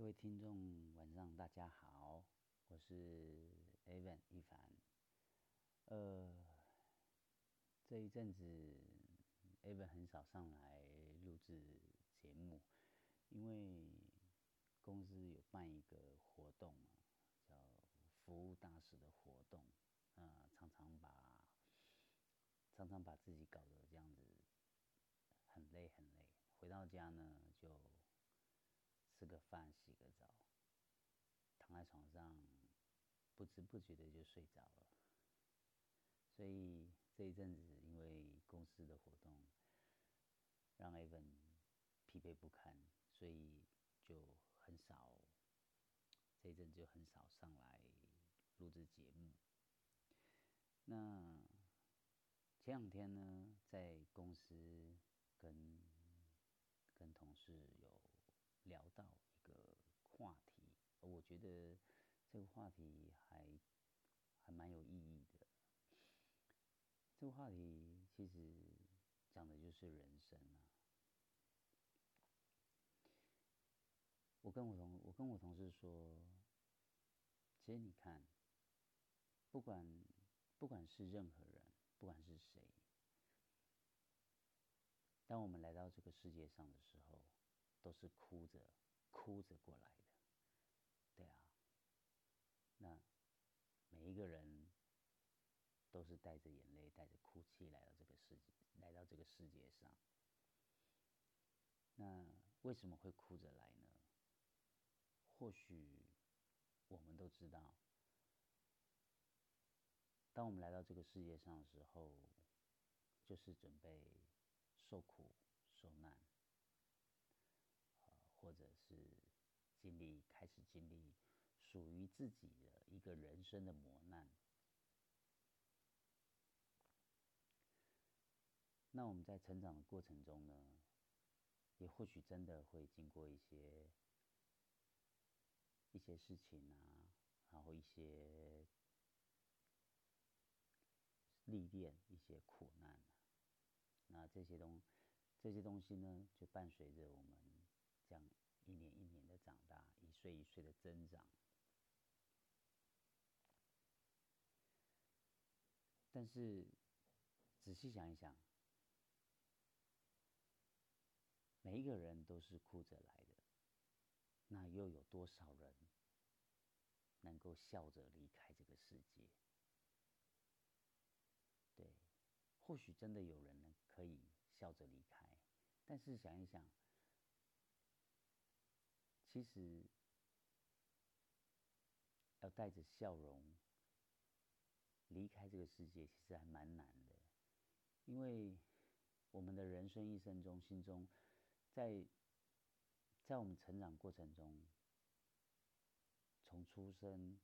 各位听众，晚上大家好，我是 Evan 一凡。呃，这一阵子 Evan 很少上来录制节目，因为公司有办一个活动啊，叫服务大使的活动啊，常常把常常把自己搞得这样子很累很累，回到家呢就。吃个饭，洗个澡，躺在床上，不知不觉的就睡着了。所以这一阵子，因为公司的活动，让 Evan 疲惫不堪，所以就很少，这一阵就很少上来录制节目。那前两天呢，在公司跟跟同事。聊到一个话题，我觉得这个话题还还蛮有意义的。这个话题其实讲的就是人生啊。我跟我同我跟我同事说，其实你看，不管不管是任何人，不管是谁，当我们来到这个世界上的时候。都是哭着、哭着过来的，对啊。那每一个人都是带着眼泪、带着哭泣来到这个世界，来到这个世界上。那为什么会哭着来呢？或许我们都知道，当我们来到这个世界上的时候，就是准备受苦受难。或者是经历开始经历属于自己的一个人生的磨难，那我们在成长的过程中呢，也或许真的会经过一些一些事情啊，然后一些历练、一些苦难，那这些东这些东西呢，就伴随着我们。这样一年一年的长大，一岁一岁的增长。但是仔细想一想，每一个人都是哭着来的，那又有多少人能够笑着离开这个世界？对，或许真的有人呢可以笑着离开，但是想一想。其实，要带着笑容离开这个世界，其实还蛮难的。因为我们的人生一生中，心中在在我们成长过程中，从出生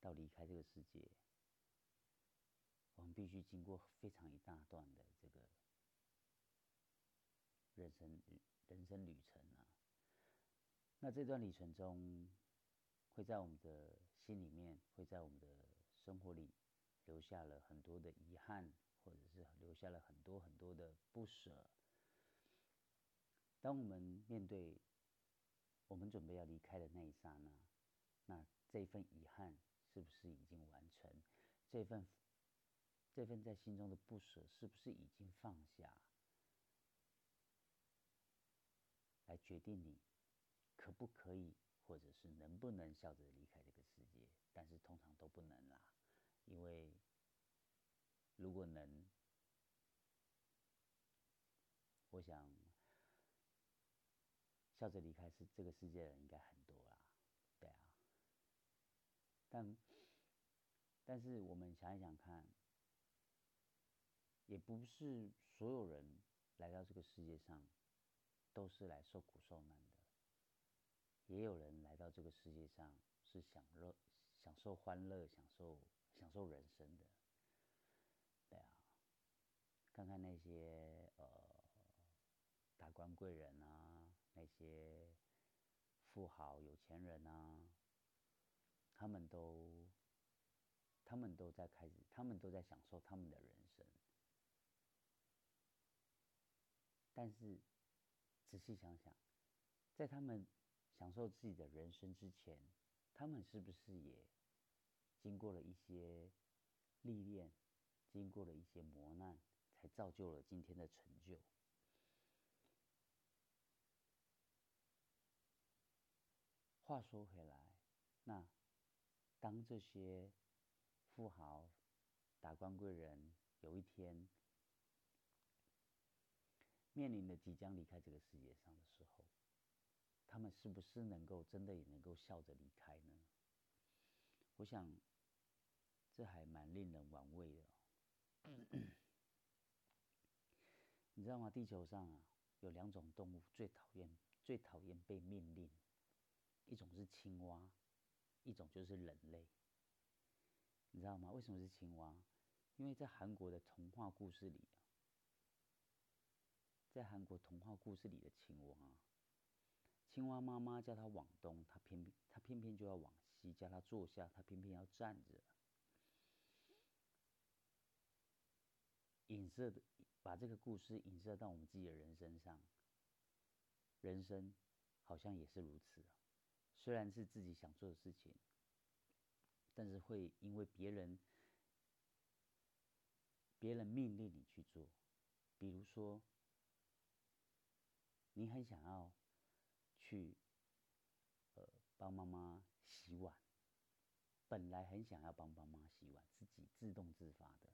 到离开这个世界，我们必须经过非常一大段的这个。人生人生旅程啊，那这段旅程中，会在我们的心里面，会在我们的生活里，留下了很多的遗憾，或者是留下了很多很多的不舍。当我们面对我们准备要离开的那一刹那，那这份遗憾是不是已经完成？这份这份在心中的不舍是不是已经放下？来决定你可不可以，或者是能不能笑着离开这个世界，但是通常都不能啦，因为如果能，我想笑着离开是这个世界的人应该很多啦，对啊，但但是我们想一想看，也不是所有人来到这个世界上。都是来受苦受难的，也有人来到这个世界上是享乐、享受欢乐、享受享受人生的。对啊，看看那些呃达官贵人啊，那些富豪有钱人啊，他们都他们都在开始，他们都在享受他们的人生，但是。仔细想想，在他们享受自己的人生之前，他们是不是也经过了一些历练，经过了一些磨难，才造就了今天的成就？话说回来，那当这些富豪、达官贵人有一天面临着即将离开这个世界上的时候，他们是不是能够真的也能够笑着离开呢？我想，这还蛮令人玩味的。你知道吗？地球上啊，有两种动物最讨厌、最讨厌被命令。一种是青蛙，一种就是人类。你知道吗？为什么是青蛙？因为在韩国的童话故事里，在韩国童话故事里的青蛙，青蛙妈妈叫它往东，它偏偏它偏偏就要往西；叫它坐下，它偏偏要站着。影射的，把这个故事影射到我们自己的人身上，人生好像也是如此啊。虽然是自己想做的事情，但是会因为别人别人命令你去做。比如说，你很想要去呃帮妈妈洗碗，本来很想要帮妈妈洗碗，自己自动自发的。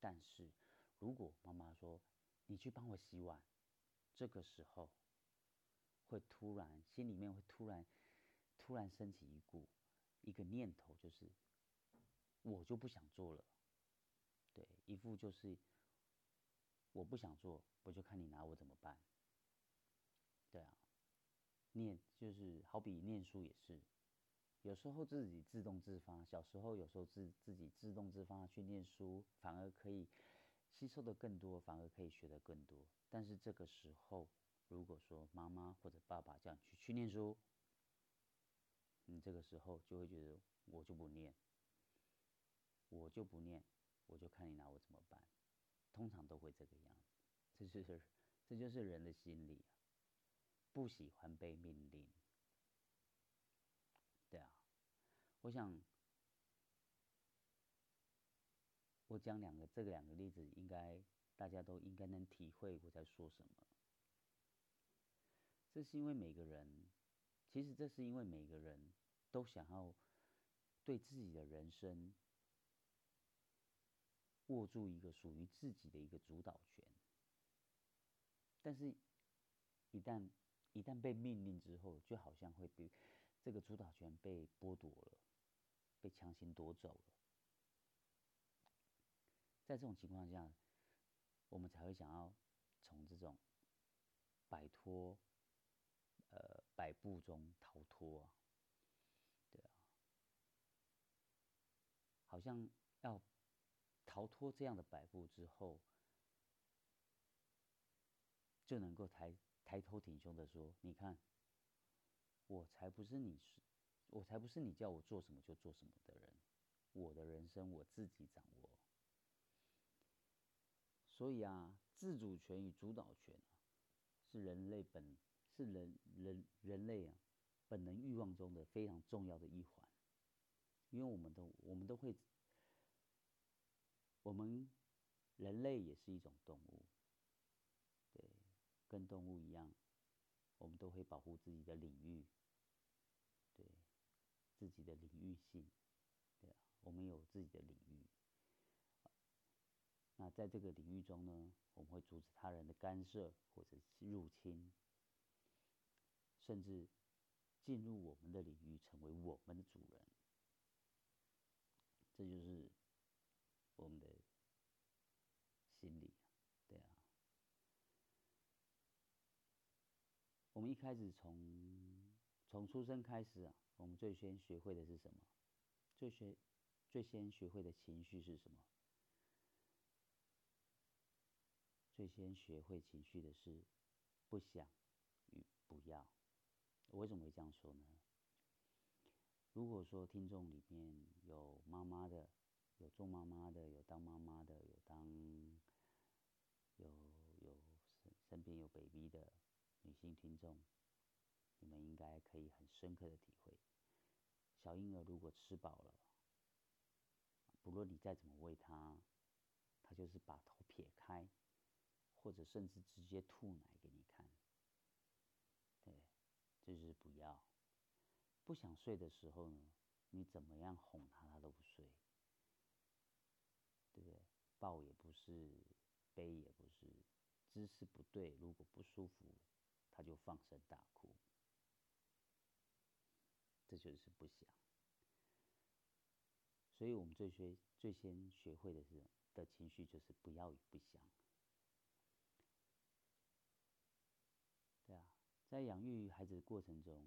但是如果妈妈说你去帮我洗碗，这个时候会突然心里面会突然。突然升起一股一个念头，就是我就不想做了。对，一副就是我不想做，我就看你拿我怎么办。对啊，念就是好比念书也是，有时候自己自动自发，小时候有时候自自己自动自发去念书，反而可以吸收的更多，反而可以学的更多。但是这个时候，如果说妈妈或者爸爸叫你去去念书，你这个时候就会觉得我就不念，我就不念，我就看你拿我怎么办。通常都会这个样子，这就是这就是人的心理啊，不喜欢被命令。对啊，我想我讲两个这个两个例子，应该大家都应该能体会我在说什么。这是因为每个人。其实这是因为每个人都想要对自己的人生握住一个属于自己的一个主导权，但是，一旦一旦被命令之后，就好像会被这个主导权被剥夺了，被强行夺走了。在这种情况下，我们才会想要从这种摆脱。呃，摆布中逃脱啊，对啊，好像要逃脱这样的摆布之后，就能够抬抬头挺胸的说：“你看，我才不是你，我才不是你叫我做什么就做什么的人，我的人生我自己掌握。”所以啊，自主权与主导权啊，是人类本。是人人人类啊本能欲望中的非常重要的一环，因为我们都我们都会，我们人类也是一种动物，跟动物一样，我们都会保护自己的领域，对，自己的领域性，对啊，我们有自己的领域，那在这个领域中呢，我们会阻止他人的干涉或者入侵。甚至进入我们的领域，成为我们的主人，这就是我们的心理，对啊。我们一开始从从出生开始啊，我们最先学会的是什么？最先最先学会的情绪是什么？最先学会情绪的是不想与不要。我为什么会这样说呢？如果说听众里面有妈妈的，有做妈妈的，有当妈妈的，有当有有身身边有 baby 的，女性听众，你们应该可以很深刻的体会，小婴儿如果吃饱了，不论你再怎么喂他，他就是把头撇开，或者甚至直接吐奶给你看。对，这就是不要。不想睡的时候呢，你怎么样哄他，他都不睡，对不对？抱也不是，背也不是，姿势不对，如果不舒服，他就放声大哭。这就是不想。所以我们最学最先学会的是的情绪，就是不要与不想。对啊，在养育孩子的过程中，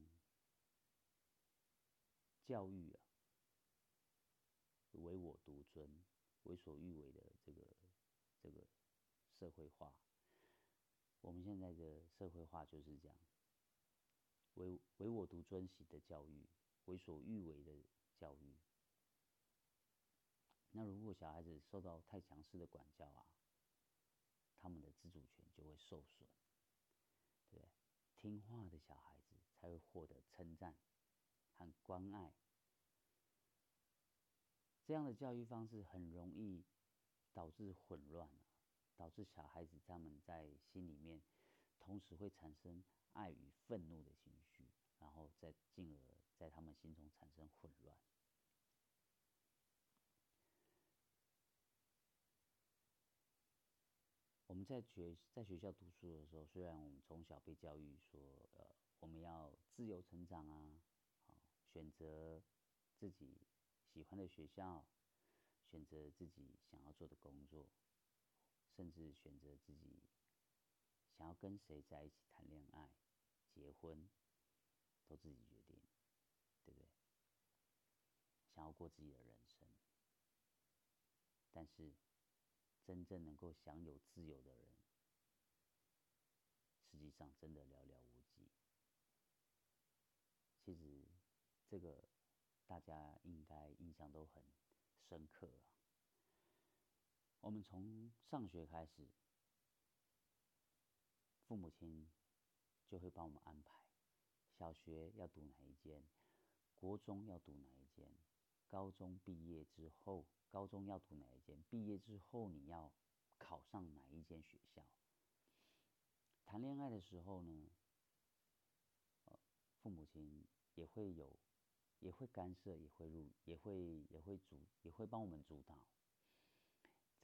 教育啊，唯我独尊、为所欲为的这个这个社会化，我们现在的社会化就是这样，唯唯我独尊型的教育，为所欲为的教育。那如果小孩子受到太强势的管教啊，他们的自主权就会受损，对听话的小孩子才会获得称赞和关爱。这样的教育方式很容易导致混乱，导致小孩子他们在心里面同时会产生爱与愤怒的情绪，然后再进而在他们心中产生混乱。我们在学在学校读书的时候，虽然我们从小被教育说，呃，我们要自由成长啊，好选择自己喜欢的学校，选择自己想要做的工作，甚至选择自己想要跟谁在一起谈恋爱、结婚，都自己决定，对不对？想要过自己的人生，但是。真正能够享有自由的人，实际上真的寥寥无几。其实，这个大家应该印象都很深刻啊。我们从上学开始，父母亲就会帮我们安排：小学要读哪一间，国中要读哪一间，高中毕业之后。高中要读哪一间？毕业之后你要考上哪一间学校？谈恋爱的时候呢，父母亲也会有，也会干涉，也会入，也会也会主，也会帮我们主导。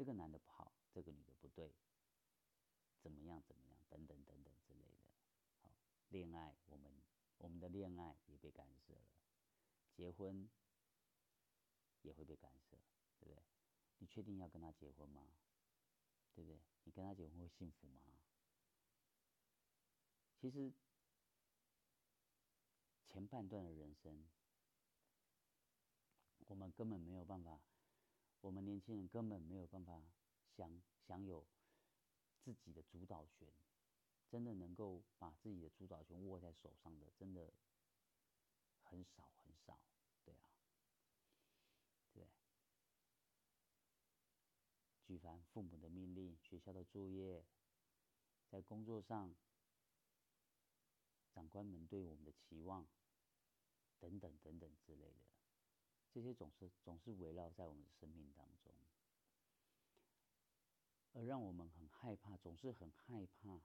这个男的不好，这个女的不对，怎么样怎么样，等等等等之类的。好，恋爱，我们我们的恋爱也被干涉了，结婚也会被干涉。对不对？你确定要跟他结婚吗？对不对？你跟他结婚会幸福吗？其实前半段的人生，我们根本没有办法，我们年轻人根本没有办法享享有自己的主导权，真的能够把自己的主导权握在手上的，真的很少很少。对啊，对举凡父母的命令、学校的作业，在工作上，长官们对我们的期望，等等等等之类的，这些总是总是围绕在我们的生命当中，而让我们很害怕，总是很害怕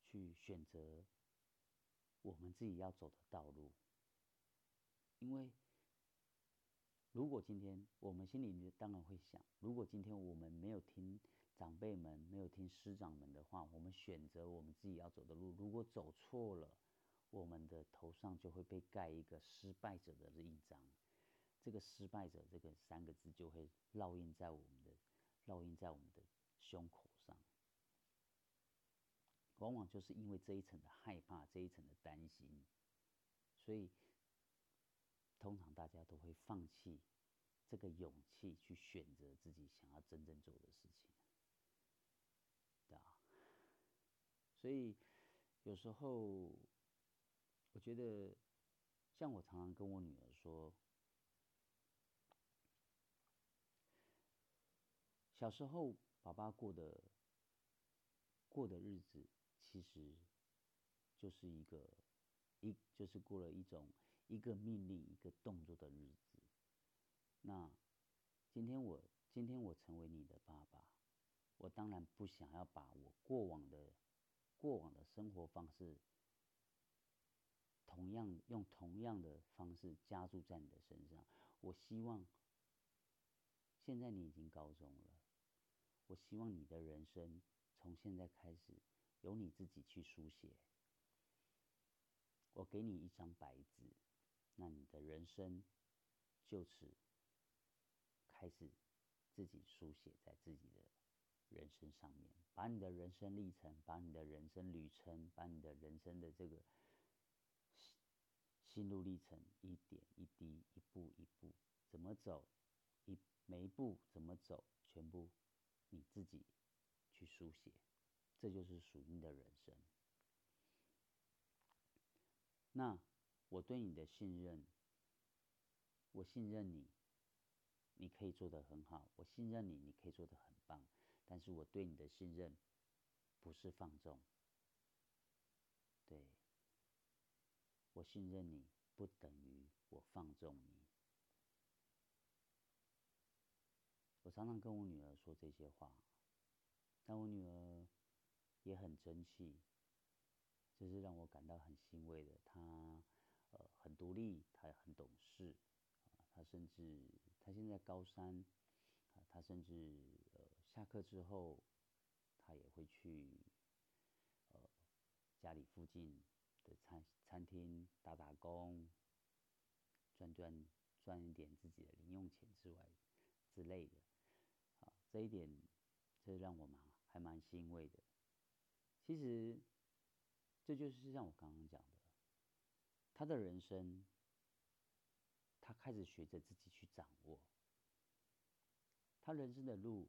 去选择我们自己要走的道路，因为。如果今天我们心里当然会想，如果今天我们没有听长辈们、没有听师长们的话，我们选择我们自己要走的路，如果走错了，我们的头上就会被盖一个失败者的印章。这个失败者这个三个字就会烙印在我们的烙印在我们的胸口上。往往就是因为这一层的害怕，这一层的担心，所以。通常大家都会放弃这个勇气去选择自己想要真正做的事情，对啊。所以有时候我觉得，像我常常跟我女儿说，小时候爸爸过的过的日子，其实就是一个一就是过了一种一个命令一个动作的日子。那今天我今天我成为你的爸爸，我当然不想要把我过往的过往的生活方式，同样用同样的方式加注在你的身上。我希望现在你已经高中了，我希望你的人生从现在开始由你自己去书写。我给你一张白纸，那你的人生就此开始自己书写在自己的人生上面，把你的人生历程，把你的人生旅程，把你的人生的这个心路历程，一点一滴，一步一步怎么走，一每一步怎么走，全部你自己去书写，这就是属于你的人生。那我对你的信任，我信任你，你可以做得很好。我信任你，你可以做得很棒。但是我对你的信任，不是放纵。对，我信任你，不等于我放纵你。我常常跟我女儿说这些话，但我女儿也很争气。这是让我感到很欣慰的。她，呃，很独立，她也很懂事，啊，他甚至他现在高三，啊，他甚至呃下课之后，他也会去，呃，家里附近的餐餐厅打打工，赚赚赚一点自己的零用钱之外之类的，这一点，这让我蛮还蛮欣慰的。其实。这就是像我刚刚讲的，他的人生，他开始学着自己去掌握，他人生的路，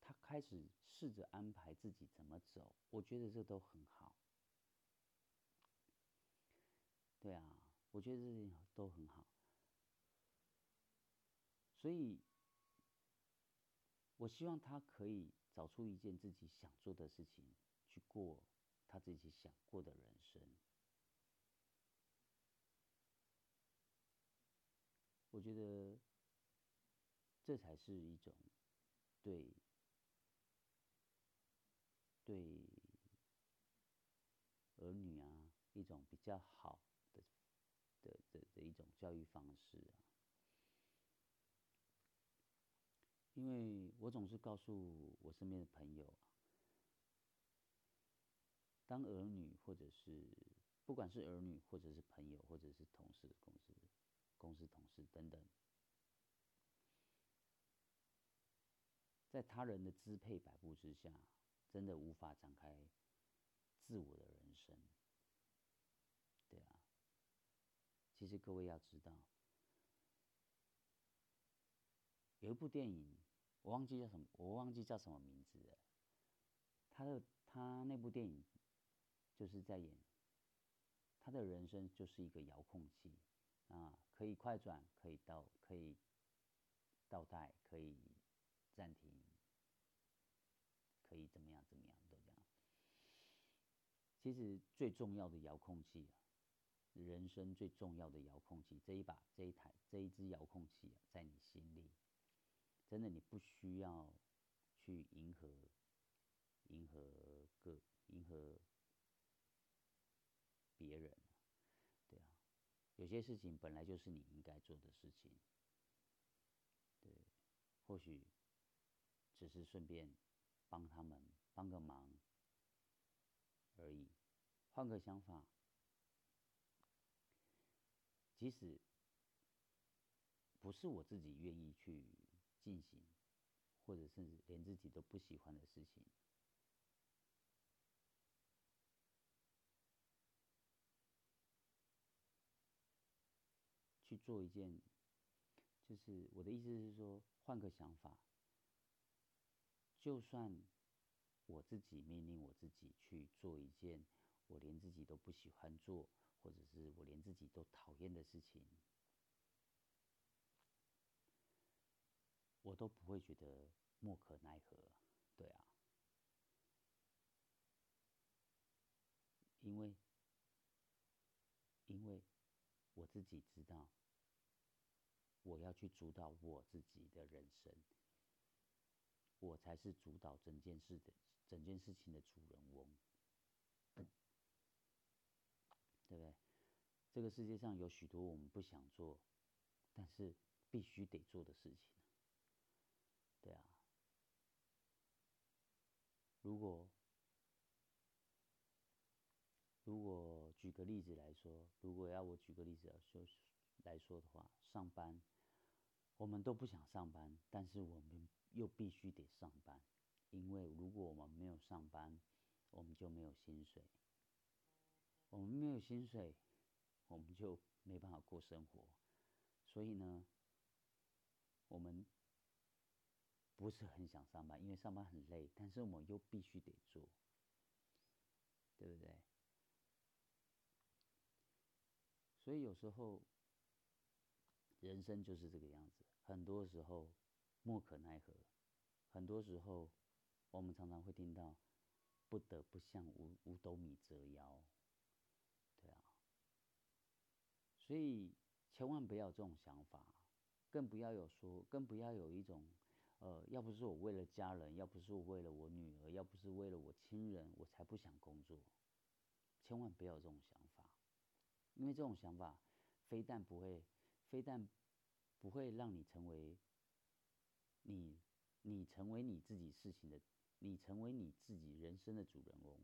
他开始试着安排自己怎么走，我觉得这都很好。对啊，我觉得这些都很好，所以，我希望他可以找出一件自己想做的事情去过。他自己想过的人生，我觉得这才是一种对对儿女啊一种比较好的的的的一种教育方式啊。因为我总是告诉我身边的朋友。当儿女，或者是不管是儿女，或者是朋友，或者是同事、公司、公司同事等等，在他人的支配摆布之下，真的无法展开自我的人生。对啊，其实各位要知道，有一部电影，我忘记叫什么，我忘记叫什么名字了。他的他那部电影。就是在演，他的人生就是一个遥控器，啊，可以快转，可以倒，可以倒带，可以暂停，可以怎么样怎么样都这样。其实最重要的遥控器，人生最重要的遥控器，这一把这一台这一只遥控器在你心里，真的你不需要去迎合，迎合各迎合。别人，对啊，有些事情本来就是你应该做的事情，对，或许只是顺便帮他们帮个忙而已，换个想法，即使不是我自己愿意去进行，或者是连自己都不喜欢的事情。去做一件，就是我的意思是说，换个想法。就算我自己命令我自己去做一件我连自己都不喜欢做，或者是我连自己都讨厌的事情，我都不会觉得莫可奈何，对啊，因为因为我自己知道，我要去主导我自己的人生，我才是主导整件事的整件事情的主人翁，对不对？这个世界上有许多我们不想做，但是必须得做的事情，对啊。如果如果举个例子来说，如果要我举个例子来说来说的话，上班，我们都不想上班，但是我们又必须得上班，因为如果我们没有上班，我们就没有薪水，我们没有薪水，我们就没办法过生活，所以呢，我们不是很想上班，因为上班很累，但是我们又必须得做，对不对？所以有时候，人生就是这个样子。很多时候，莫可奈何。很多时候，我们常常会听到“不得不向五五斗米折腰”，对啊。所以千万不要有这种想法，更不要有说，更不要有一种，呃，要不是我为了家人，要不是我为了我女儿，要不是为了我亲人，我才不想工作。千万不要有这种想法。因为这种想法，非但不会，非但不会让你成为你，你成为你自己事情的，你成为你自己人生的主人翁。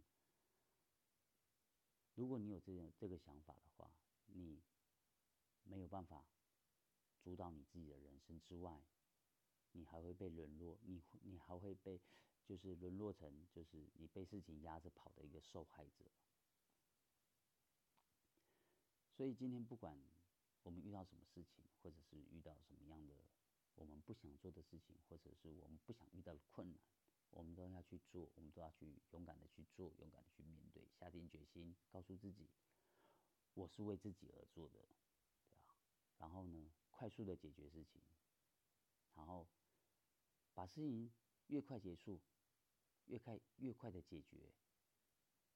如果你有这种这个想法的话，你没有办法主导你自己的人生之外，你还会被沦落，你你还会被就是沦落成就是你被事情压着跑的一个受害者。所以今天不管我们遇到什么事情，或者是遇到什么样的我们不想做的事情，或者是我们不想遇到的困难，我们都要去做，我们都要去勇敢的去做，勇敢的去面对，下定决心，告诉自己，我是为自己而做的，对啊。然后呢，快速的解决事情，然后把事情越快结束，越快越快的解决，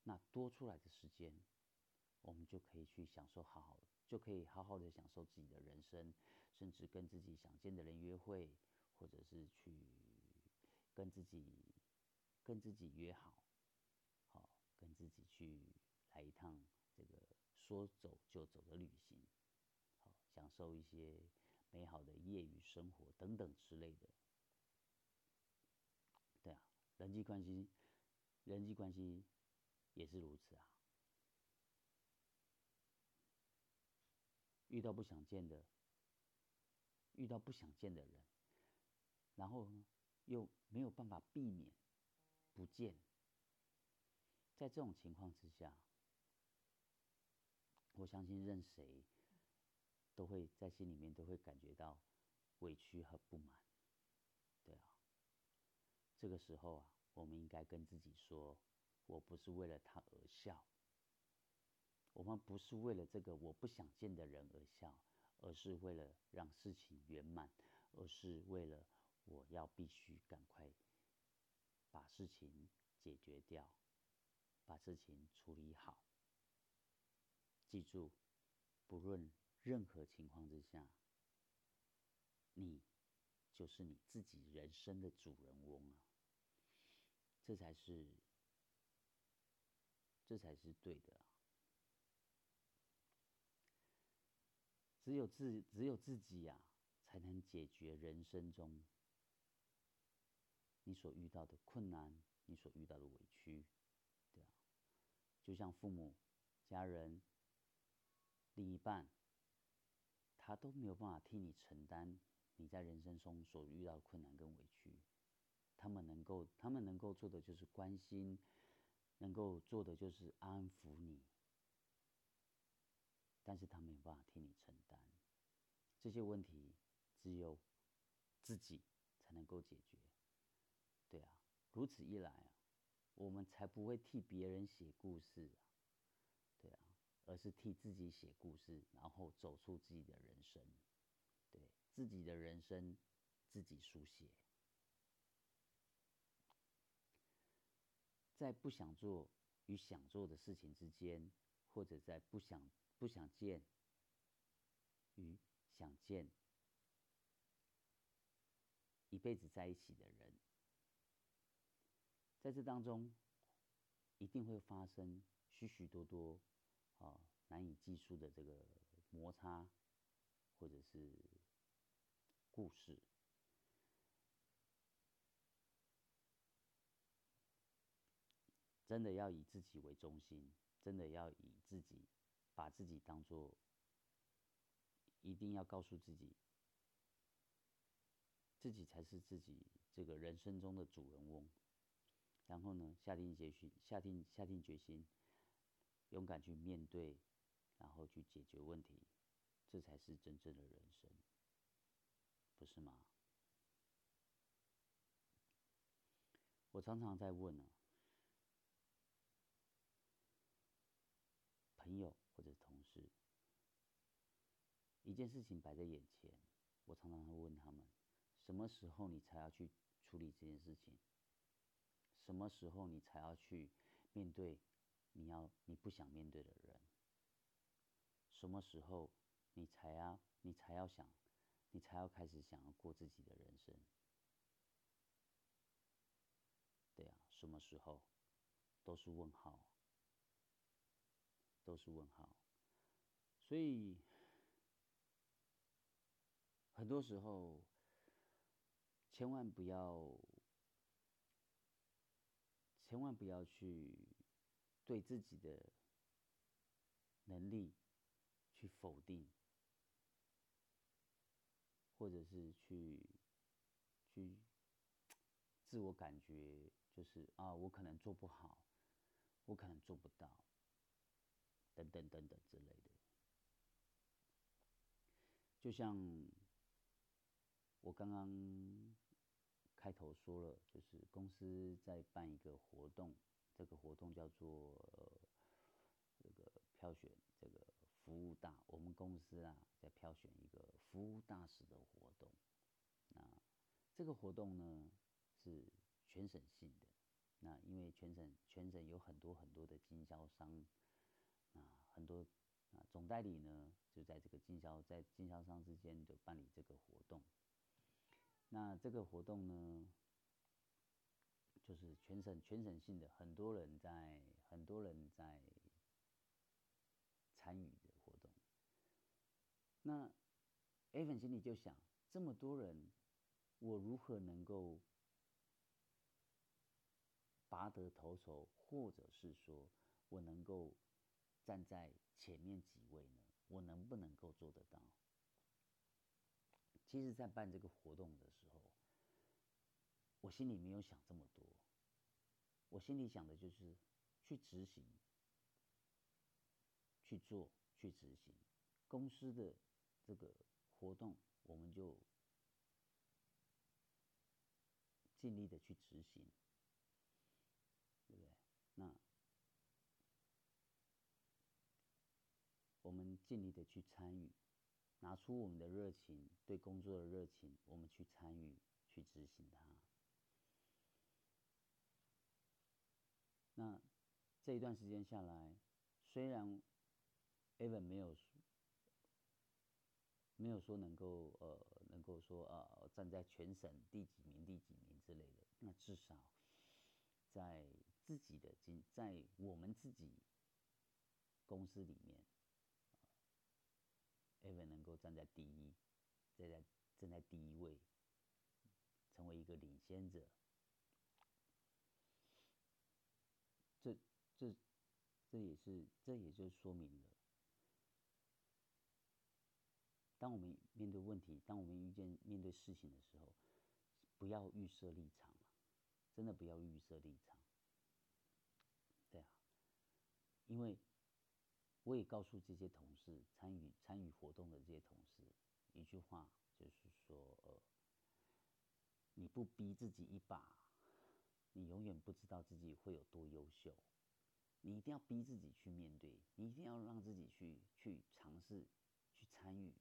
那多出来的时间。我们就可以去享受，好好，就可以好好的享受自己的人生，甚至跟自己想见的人约会，或者是去跟自己跟自己约好，好跟自己去来一趟这个说走就走的旅行，好享受一些美好的业余生活等等之类的。人际关系，人际关系也是如此啊。遇到不想见的，遇到不想见的人，然后又没有办法避免不见，在这种情况之下，我相信任谁都会在心里面都会感觉到委屈和不满，这个时候啊，我们应该跟自己说：我不是为了他而笑。我们不是为了这个我不想见的人而笑，而是为了让事情圆满，而是为了我要必须赶快把事情解决掉，把事情处理好。记住，不论任何情况之下，你就是你自己人生的主人翁啊！这才是，这才是对的。只有自只有自己呀，才能解决人生中你所遇到的困难，你所遇到的委屈，对啊，就像父母、家人、另一半，他都没有办法替你承担你在人生中所遇到的困难跟委屈，他们能够他们能够做的就是关心，能够做的就是安抚你。但是他没有办法替你承担这些问题，只有自己才能够解决。对啊，如此一来啊，我们才不会替别人写故事，对啊，而是替自己写故事，然后走出自己的人生，对自己的人生自己书写。在不想做与想做的事情之间，或者在不想。不想见，与想见一辈子在一起的人，在这当中一定会发生许许多多啊难以计数的这个摩擦，或者是故事。真的要以自己为中心，真的要以自己把自己当做，一定要告诉自己，自己才是自己这个人生中的主人翁。然后呢，下定决心，下定下定决心，勇敢去面对，然后去解决问题，这才是真正的人生，不是吗？我常常在问呢。朋友或者同事，一件事情摆在眼前，我常常会问他们：什么时候你才要去处理这件事情？什么时候你才要去面对你要你不想面对的人？什么时候你才要你才要想，你才要开始想要过自己的人生？对啊，什么时候都是问号。都是问号，所以很多时候千万不要，千万不要去对自己的能力去否定，或者是去去自我感觉就是啊，我可能做不好，我可能做不到。等等等等之类的，就像我刚刚开头说了，就是公司在办一个活动，这个活动叫做这个票选这个服务大，我们公司啊在票选一个服务大使的活动。那这个活动呢是全省性的，那因为全省全省有很多很多的经销商。很多啊，总代理呢就在这个经销在经销商之间就办理这个活动。那这个活动呢，就是全省全省性的，很多人在很多人在参与的活动。那 A 粉心里就想，这么多人，我如何能够拔得头筹，或者是说我能够。站在前面几位呢？我能不能够做得到？其实，在办这个活动的时候，我心里没有想这么多。我心里想的就是去执行、去做、去执行公司的这个活动，我们就尽力的去执行，对不对？那。我们尽力的去参与，拿出我们的热情，对工作的热情，我们去参与，去执行它。那这一段时间下来，虽然 Evan 没有没有说能够呃能够说呃站在全省第几名第几名之类的，那至少在自己的经在我们自己公司里面。Evan 能够站在第一，站在站在第一位，成为一个领先者，这这这也是这也就说明了，当我们面对问题，当我们遇见面对事情的时候，不要预设立场真的不要预设立场，对啊，因为。我也告诉这些同事，参与参与活动的这些同事，一句话就是说，呃，你不逼自己一把，你永远不知道自己会有多优秀。你一定要逼自己去面对，你一定要让自己去去尝试，去参与。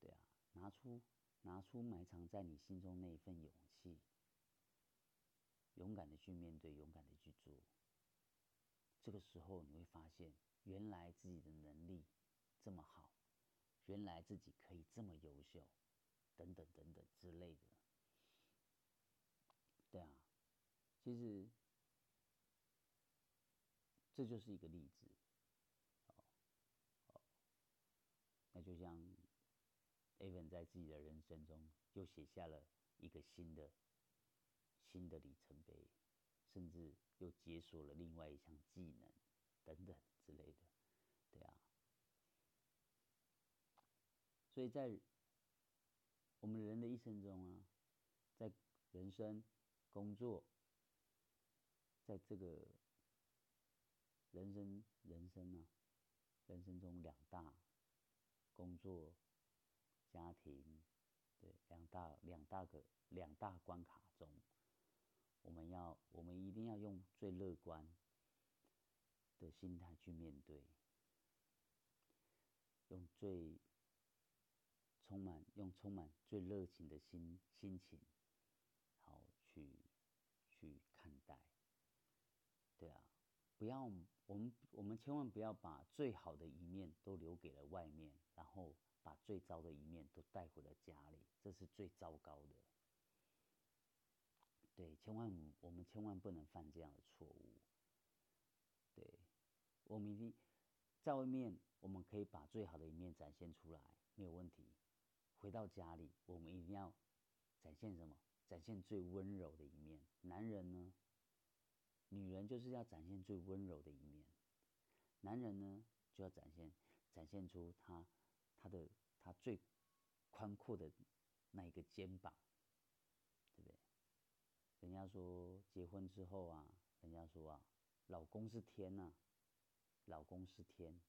对啊，拿出拿出埋藏在你心中那一份勇气，勇敢的去面对，勇敢的去做。这个时候你会发现。原来自己的能力这么好，原来自己可以这么优秀，等等等等之类的。对啊，其实这就是一个例子。那就像 Evan 在自己的人生中又写下了一个新的新的里程碑，甚至又解锁了另外一项技能等等之类的。对啊，所以在我们人的一生中啊，在人生、工作，在这个人生人生啊，人生中两大工作、家庭，对两大两大个两大关卡中，我们要我们一定要用最乐观的心态去面对，用最充满用充满最热情的心心情，好去去看待，对啊，不要我们我们千万不要把最好的一面都留给了外面，然后把最糟的一面都带回了家里，这是最糟糕的。对，千万我们千万不能犯这样的错误。对，我们一定在外面，我们可以把最好的一面展现出来，没有问题。回到家里，我们一定要展现什么？展现最温柔的一面。男人呢？女人就是要展现最温柔的一面。男人呢，就要展现展现出他他的他最宽阔的那一个肩膀，人家说结婚之后啊，人家说啊，老公是天呐，老公是天，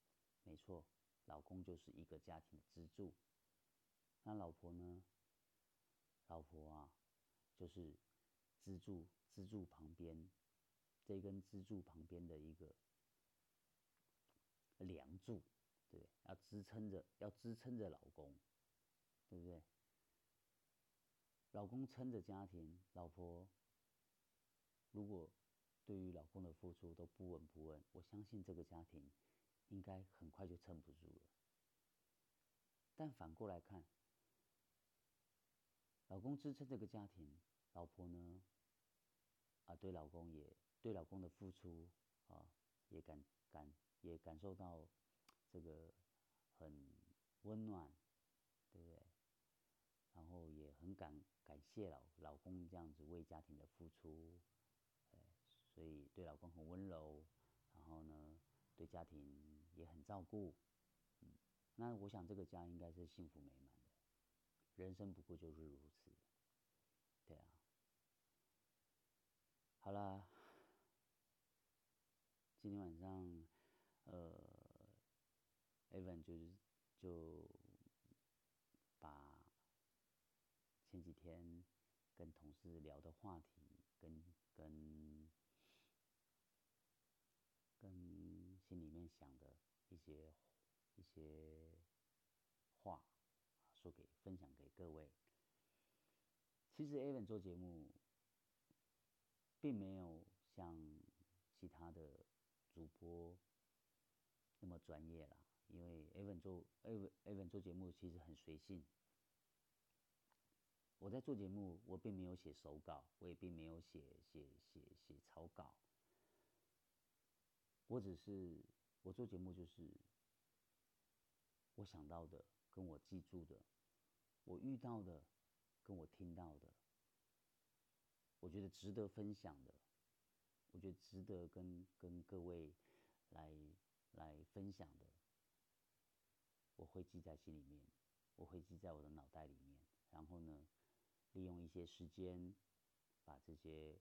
没错，老公就是一个家庭的支柱。那老婆呢？老婆啊，就是支柱，支柱旁边这根支柱旁边的一个梁柱，对，要支撑着，要支撑着老公，对不对？老公撑着家庭，老婆如果对于老公的付出都不闻不问，我相信这个家庭应该很快就撑不住了。但反过来看，老公支撑这个家庭，老婆呢，啊，对老公也对老公的付出啊，也感感也感受到这个很温暖，对不对？然后也很感感谢老老公这样子为家庭的付出，所以对老公很温柔，然后呢，对家庭也很照顾，嗯，那我想这个家应该是幸福美满的，人生不过就是如此，对啊。好啦，今天晚上，呃，Evan 就是就把前几天跟同事聊的话题，跟跟跟心里面想的一些一些话，说给分享给各位。其实 Evan 做节目，并没有像其他的主播那么专业啦。因为 Evan 做 Evan Evan 做节目其实很随性。我在做节目，我并没有写手稿，我也并没有写写写写草稿。我只是我做节目就是我想到的，跟我记住的，我遇到的，跟我听到的，我觉得值得分享的，我觉得值得跟跟各位来来分享的，我会记在心里面，我会记在我的脑袋里面，然后呢，利用一些时间把这些。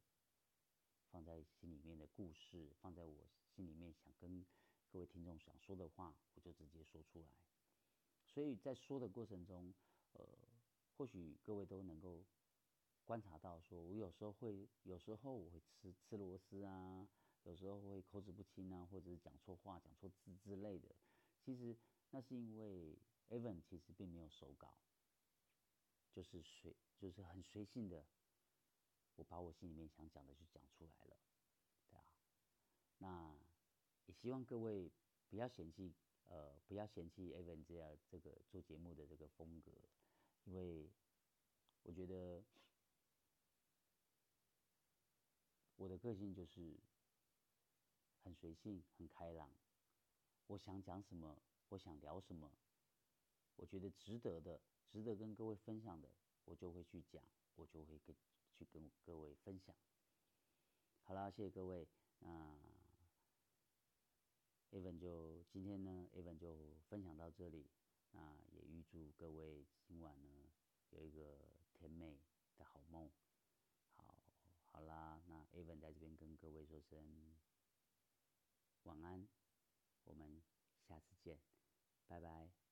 放在心里面的故事，放在我心里面想跟各位听众想说的话，我就直接说出来。所以在说的过程中，呃，或许各位都能够观察到，说我有时候会，有时候我会吃吃螺丝啊，有时候会口齿不清啊，或者是讲错话、讲错字之类的。其实那是因为 Evan 其实并没有手稿，就是随，就是很随性的。我把我心里面想讲的就讲出来了，对啊，那也希望各位不要嫌弃呃，不要嫌弃 Evan 这样这个做节目的这个风格，因为我觉得我的个性就是很随性、很开朗。我想讲什么，我想聊什么，我觉得值得的、值得跟各位分享的，我就会去讲，我就会跟去跟各位分享。好啦，谢谢各位。那 Evan 就今天呢，Evan 就分享到这里。那也预祝各位今晚呢有一个甜美的好梦。好，好啦，那 Evan 在这边跟各位说声晚安，我们下次见，拜拜。